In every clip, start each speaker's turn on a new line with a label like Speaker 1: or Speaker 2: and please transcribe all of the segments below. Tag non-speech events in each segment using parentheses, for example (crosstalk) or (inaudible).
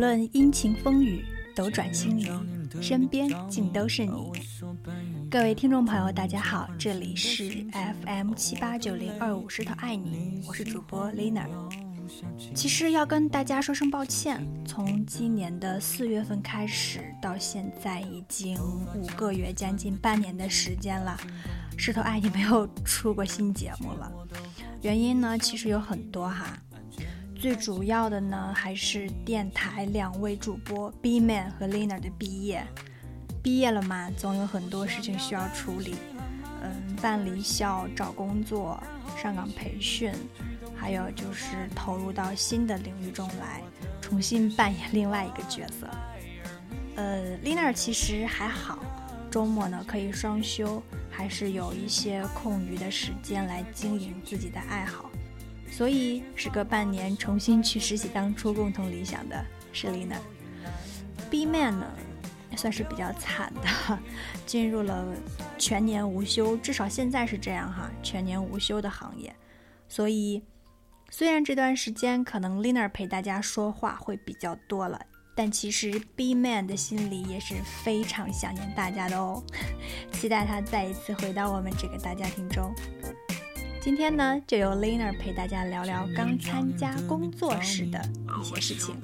Speaker 1: 无论阴晴风雨，斗转星移，身边尽都是你。各位听众朋友，大家好，这里是 FM 七八九零二五石头爱你，我是主播 Lina。其实要跟大家说声抱歉，从今年的四月份开始到现在，已经五个月，将近半年的时间了，石头爱你没有出过新节目了。原因呢，其实有很多哈。最主要的呢，还是电台两位主播 B Man 和 Lina 的毕业。毕业了嘛，总有很多事情需要处理，嗯，办离校、找工作、上岗培训，还有就是投入到新的领域中来，重新扮演另外一个角色。呃，Lina 其实还好，周末呢可以双休，还是有一些空余的时间来经营自己的爱好。所以，时隔半年重新去实习，当初共同理想的是 Lina。B Man 呢，算是比较惨的，(laughs) 进入了全年无休，至少现在是这样哈，全年无休的行业。所以，虽然这段时间可能 Lina 陪大家说话会比较多了，但其实 B Man 的心里也是非常想念大家的哦，(laughs) 期待他再一次回到我们这个大家庭中。今天呢，就由 Lina 陪大家聊聊刚参加工作时的一些事情。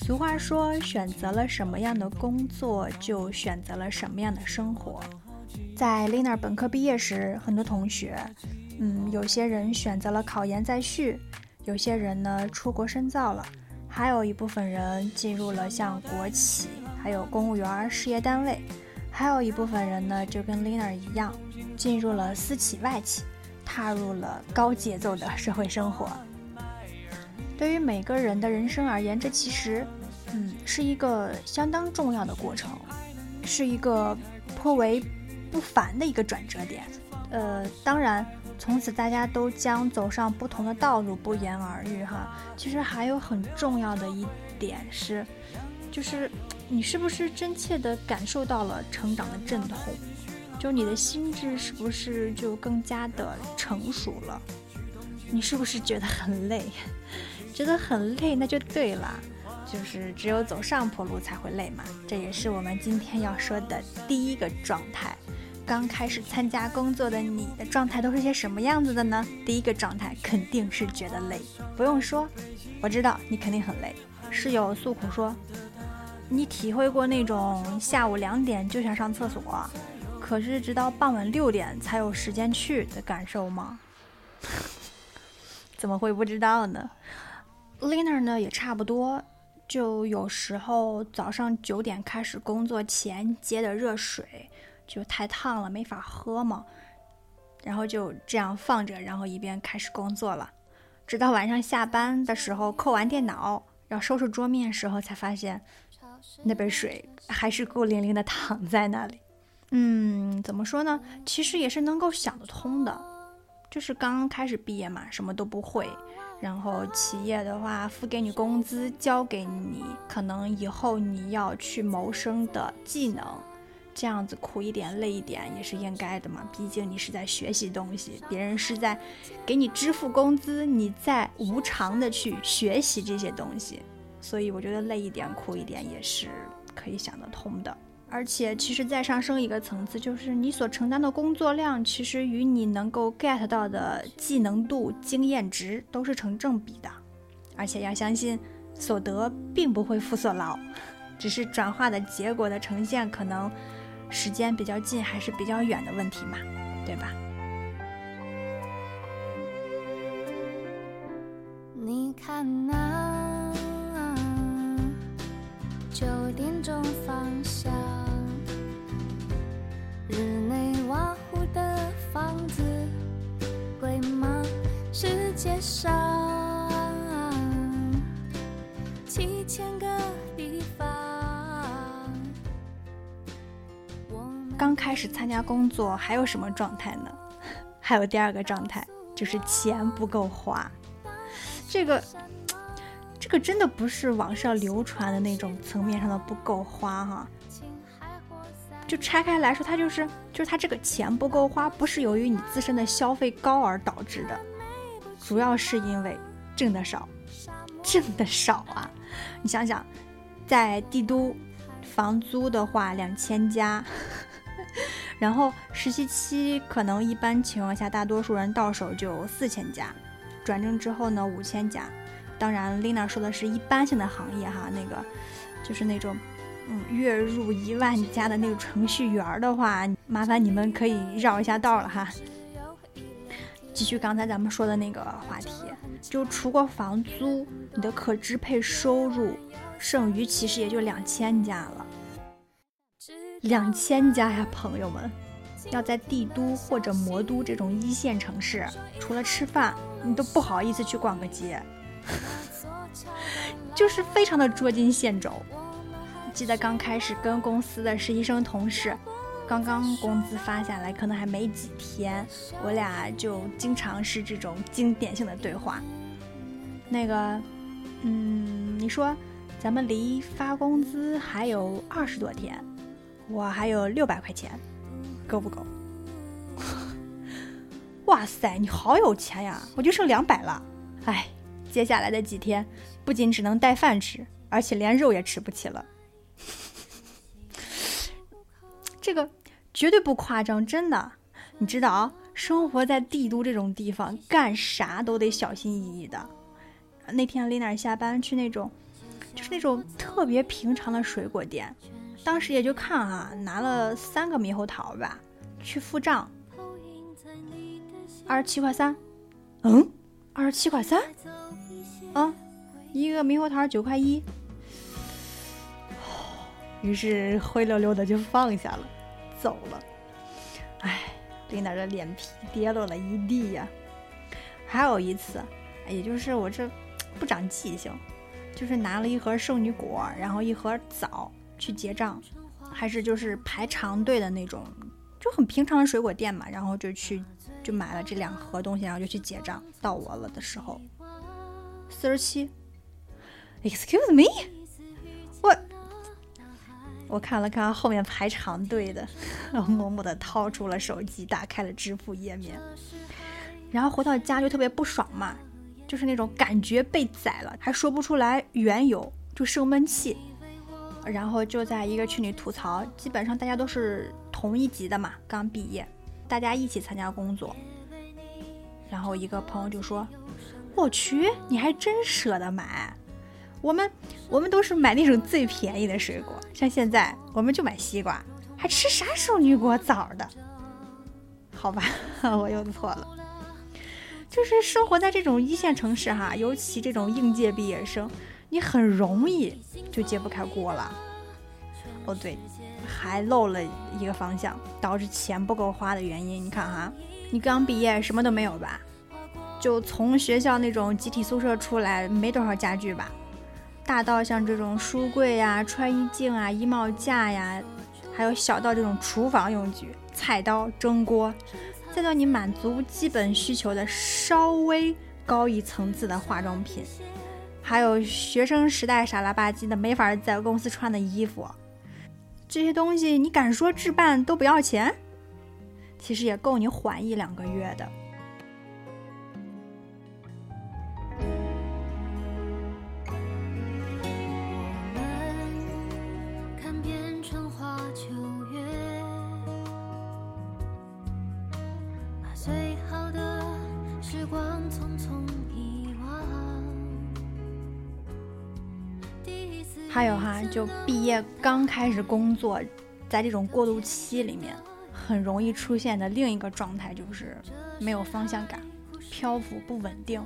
Speaker 1: 俗话说，选择了什么样的工作，就选择了什么样的生活。在 Lina 本科毕业时，很多同学。嗯，有些人选择了考研再续，有些人呢出国深造了，还有一部分人进入了像国企，还有公务员事业单位，还有一部分人呢就跟 Lina 一样，进入了私企外企，踏入了高节奏的社会生活。对于每个人的人生而言，这其实，嗯，是一个相当重要的过程，是一个颇为不凡的一个转折点。呃，当然。从此大家都将走上不同的道路，不言而喻哈。其实还有很重要的一点是，就是你是不是真切的感受到了成长的阵痛？就你的心智是不是就更加的成熟了？你是不是觉得很累？(laughs) 觉得很累那就对了，就是只有走上坡路才会累嘛。这也是我们今天要说的第一个状态。刚开始参加工作的你的状态都是些什么样子的呢？第一个状态肯定是觉得累，不用说，我知道你肯定很累。室友诉苦说：“你体会过那种下午两点就想上厕所，可是直到傍晚六点才有时间去的感受吗？” (laughs) 怎么会不知道呢？Lina 呢也差不多，就有时候早上九点开始工作前接的热水。就太烫了，没法喝嘛，然后就这样放着，然后一边开始工作了，直到晚上下班的时候，扣完电脑要收拾桌面时候，才发现那杯水还是孤零零的躺在那里。嗯，怎么说呢？其实也是能够想得通的，就是刚开始毕业嘛，什么都不会，然后企业的话付给你工资，交给你可能以后你要去谋生的技能。这样子苦一点、累一点也是应该的嘛，毕竟你是在学习东西，别人是在给你支付工资，你在无偿的去学习这些东西，所以我觉得累一点、苦一点也是可以想得通的。而且，其实再上升一个层次，就是你所承担的工作量，其实与你能够 get 到的技能度、经验值都是成正比的。而且要相信，所得并不会负所劳，只是转化的结果的呈现可能。时间比较近还是比较远的问题嘛，对吧？你看那九点钟方向，日内瓦湖的房子贵吗？世界上七千个。刚开始参加工作还有什么状态呢？(laughs) 还有第二个状态，就是钱不够花。这个，这个真的不是网上流传的那种层面上的不够花哈。就拆开来说，它就是就是它这个钱不够花，不是由于你自身的消费高而导致的，主要是因为挣的少，挣的少啊！你想想，在帝都，房租的话两千加，然后实习期可能一般情况下，大多数人到手就四千加，转正之后呢五千加。当然，Lina 说的是一般性的行业哈，那个就是那种。嗯，月入一万加的那个程序员的话，麻烦你们可以绕一下道了哈。继续刚才咱们说的那个话题，就除过房租，你的可支配收入剩余其实也就两千加了。两千加呀，朋友们，要在帝都或者魔都这种一线城市，除了吃饭，你都不好意思去逛个街，(laughs) 就是非常的捉襟见肘。记得刚开始跟公司的实习生同事，刚刚工资发下来，可能还没几天，我俩就经常是这种经典性的对话。那个，嗯，你说咱们离发工资还有二十多天，我还有六百块钱，够不够？(laughs) 哇塞，你好有钱呀！我就剩两百了。哎，接下来的几天不仅只能带饭吃，而且连肉也吃不起了。这个绝对不夸张，真的。你知道啊，生活在帝都这种地方，干啥都得小心翼翼的。那天丽娜下班去那种，就是那种特别平常的水果店，当时也就看啊，拿了三个猕猴桃吧，去付账，二十七块三。嗯，二十七块三。啊，一个猕猴桃九块一。于是灰溜溜的就放下了。走了，哎，琳达的脸皮跌落了一地呀。还有一次，也就是我这不长记性，就是拿了一盒圣女果，然后一盒枣去结账，还是就是排长队的那种，就很平常的水果店嘛。然后就去就买了这两盒东西，然后就去结账。到我了的时候，四十七，Excuse me。我我看了看后面排长队的，然后默默地掏出了手机，打开了支付页面，然后回到家就特别不爽嘛，就是那种感觉被宰了，还说不出来缘由，就生闷气，然后就在一个群里吐槽，基本上大家都是同一级的嘛，刚毕业，大家一起参加工作，然后一个朋友就说：“我去，你还真舍得买。”我们我们都是买那种最便宜的水果，像现在我们就买西瓜，还吃啥圣女果枣的？好吧，(laughs) 我又错了。就是生活在这种一线城市哈，尤其这种应届毕业生，你很容易就揭不开锅了。哦对，还漏了一个方向，导致钱不够花的原因。你看哈，你刚毕业什么都没有吧？就从学校那种集体宿舍出来，没多少家具吧？大到像这种书柜呀、穿衣镜啊、衣帽架呀，还有小到这种厨房用具、菜刀、蒸锅，再到你满足基本需求的稍微高一层次的化妆品，还有学生时代傻了吧唧的没法在公司穿的衣服，这些东西你敢说置办都不要钱？其实也够你缓一两个月的。还有哈，就毕业刚开始工作，在这种过渡期里面，很容易出现的另一个状态就是没有方向感，漂浮不稳定。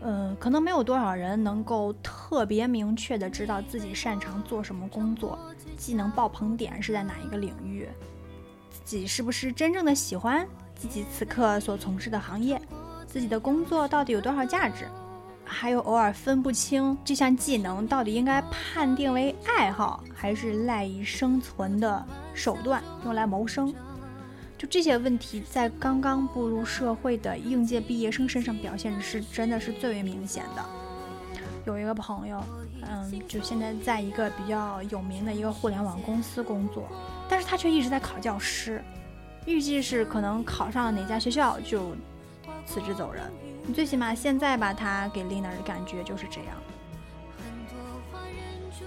Speaker 1: 呃，可能没有多少人能够特别明确的知道自己擅长做什么工作，技能爆棚点是在哪一个领域，自己是不是真正的喜欢自己此刻所从事的行业，自己的工作到底有多少价值。还有偶尔分不清这项技能到底应该判定为爱好，还是赖以生存的手段，用来谋生。就这些问题，在刚刚步入社会的应届毕业生身上表现是真的是最为明显的。有一个朋友，嗯，就现在在一个比较有名的一个互联网公司工作，但是他却一直在考教师，预计是可能考上了哪家学校就辞职走人。你最起码现在吧，他给 Lina 的感觉就是这样。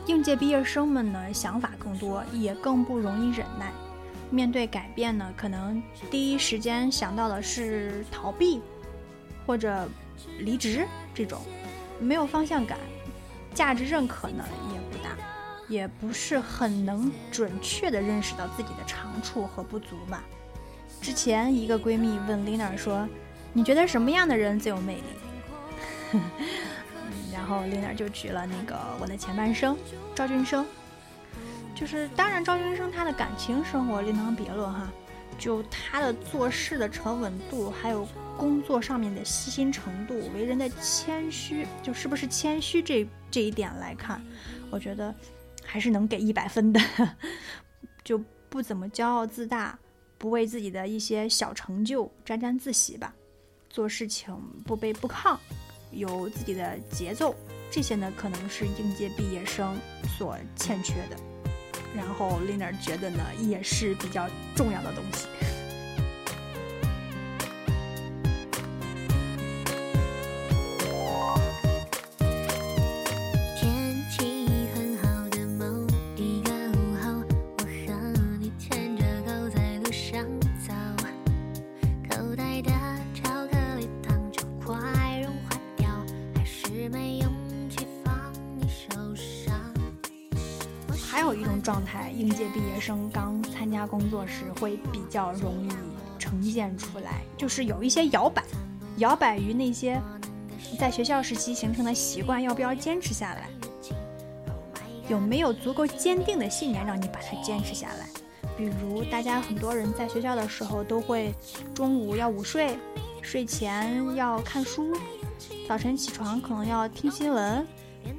Speaker 1: 应届毕业生们呢，想法更多，也更不容易忍耐。面对改变呢，可能第一时间想到的是逃避，或者离职这种，没有方向感，价值认可呢也不大，也不是很能准确的认识到自己的长处和不足吧。之前一个闺蜜问 Lina 说：“你觉得什么样的人最有魅力？” (laughs) 然后 Lina 就举了那个我的前半生赵俊生。就是，当然，赵俊生他的感情生活另当别论哈。就他的做事的沉稳度，还有工作上面的细心程度，为人的谦虚，就是不是谦虚这这一点来看，我觉得还是能给一百分的。(laughs) 就不怎么骄傲自大，不为自己的一些小成就沾沾自喜吧。做事情不卑不亢，有自己的节奏，这些呢可能是应届毕业生所欠缺的。然后 Lina 觉得呢，也是比较重要的东西。状态，应届毕业生刚参加工作时会比较容易呈现出来，就是有一些摇摆，摇摆于那些在学校时期形成的习惯，要不要坚持下来？有没有足够坚定的信念让你把它坚持下来？比如，大家很多人在学校的时候都会中午要午睡，睡前要看书，早晨起床可能要听新闻。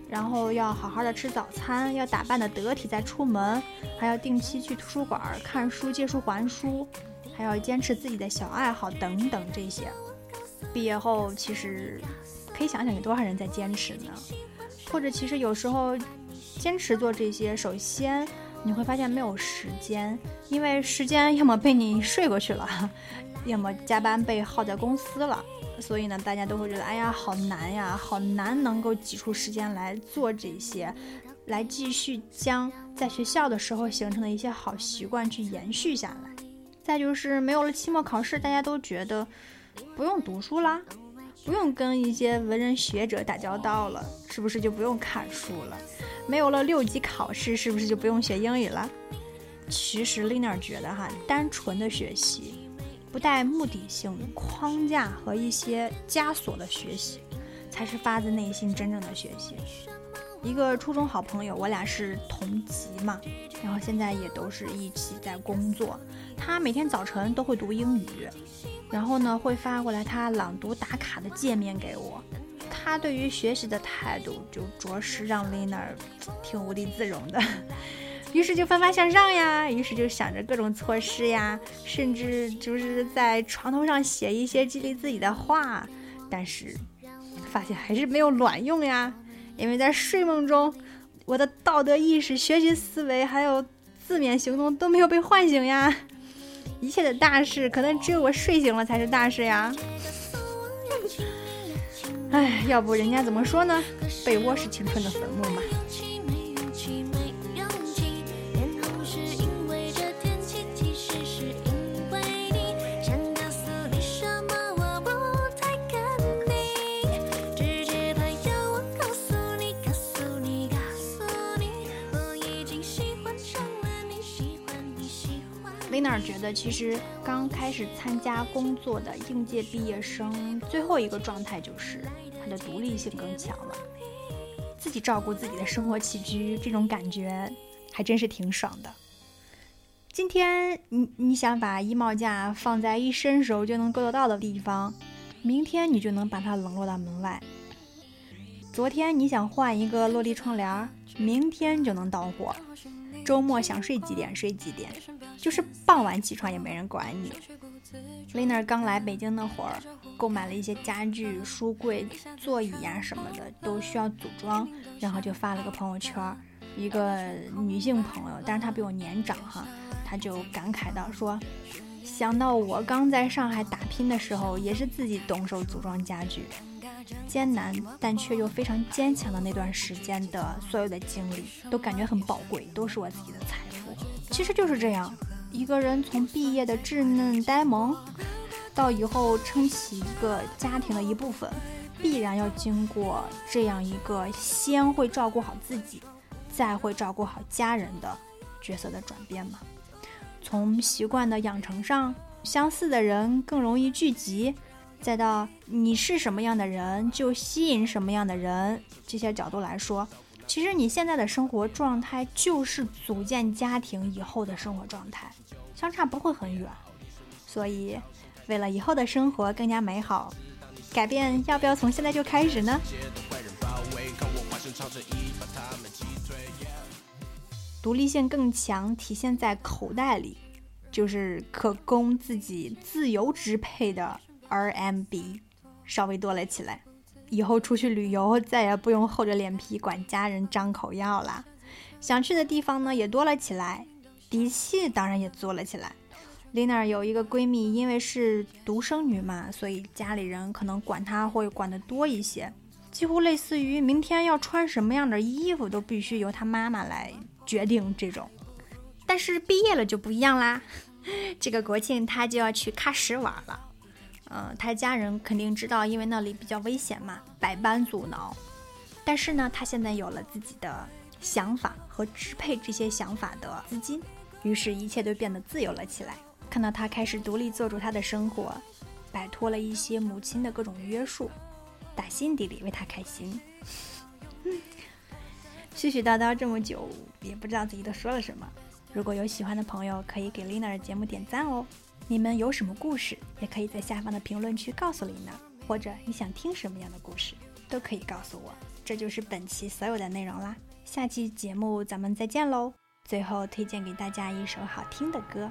Speaker 1: 然后要好好的吃早餐，要打扮的得体再出门，还要定期去图书馆看书、借书还书，还要坚持自己的小爱好等等这些。毕业后其实可以想想有多少人在坚持呢？或者其实有时候坚持做这些，首先你会发现没有时间，因为时间要么被你睡过去了，要么加班被耗在公司了。所以呢，大家都会觉得，哎呀，好难呀，好难能够挤出时间来做这些，来继续将在学校的时候形成的一些好习惯去延续下来。再就是没有了期末考试，大家都觉得不用读书啦，不用跟一些文人学者打交道了，是不是就不用看书了？没有了六级考试，是不是就不用学英语了？其实 Lina 觉得哈，单纯的学习。不带目的性、框架和一些枷锁的学习，才是发自内心真正的学习。一个初中好朋友，我俩是同级嘛，然后现在也都是一起在工作。他每天早晨都会读英语，然后呢会发过来他朗读打卡的界面给我。他对于学习的态度，就着实让 Lina (tsk) 挺无地自容的。于是就奋发向上呀，于是就想着各种措施呀，甚至就是在床头上写一些激励自己的话，但是发现还是没有卵用呀，因为在睡梦中，我的道德意识、学习思维还有字面行动都没有被唤醒呀，一切的大事可能只有我睡醒了才是大事呀。哎，要不人家怎么说呢？被窝是青春的坟墓嘛。Lina 觉得，其实刚开始参加工作的应届毕业生，最后一个状态就是他的独立性更强了，自己照顾自己的生活起居，这种感觉还真是挺爽的。今天你你想把衣帽架放在一伸手就能够得到的地方，明天你就能把它冷落到门外。昨天你想换一个落地窗帘，明天就能到货。周末想睡几点睡几点，就是傍晚起床也没人管你。Lina 刚来北京那会儿，购买了一些家具、书柜、座椅呀什么的，都需要组装，然后就发了个朋友圈。一个女性朋友，但是她比我年长哈，她就感慨到说：“想到我刚在上海打拼的时候，也是自己动手组装家具，艰难但却又非常坚强的那段时间的所有的经历，都感觉很宝贵，都是我自己的财富。其实就是这样，一个人从毕业的稚嫩呆萌，到以后撑起一个家庭的一部分，必然要经过这样一个先会照顾好自己。”再会照顾好家人的角色的转变嘛？从习惯的养成上，相似的人更容易聚集；再到你是什么样的人，就吸引什么样的人，这些角度来说，其实你现在的生活状态就是组建家庭以后的生活状态，相差不会很远。所以，为了以后的生活更加美好，改变要不要从现在就开始呢？独立性更强，体现在口袋里，就是可供自己自由支配的 RMB 稍微多了起来。以后出去旅游，再也不用厚着脸皮管家人张口要了。想去的地方呢，也多了起来，底气当然也足了起来。Lina 有一个闺蜜，因为是独生女嘛，所以家里人可能管她会管得多一些，几乎类似于明天要穿什么样的衣服，都必须由她妈妈来。决定这种，但是毕业了就不一样啦。这个国庆她就要去喀什玩了，嗯，他家人肯定知道，因为那里比较危险嘛，百般阻挠。但是呢，他现在有了自己的想法和支配这些想法的资金，于是，一切都变得自由了起来。看到他开始独立做主他的生活，摆脱了一些母亲的各种约束，打心底里为他开心。絮絮叨叨这么久，也不知道自己都说了什么。如果有喜欢的朋友，可以给 Lina 的节目点赞哦。你们有什么故事，也可以在下方的评论区告诉琳娜或者你想听什么样的故事，都可以告诉我。这就是本期所有的内容啦。下期节目咱们再见喽。最后推荐给大家一首好听的歌。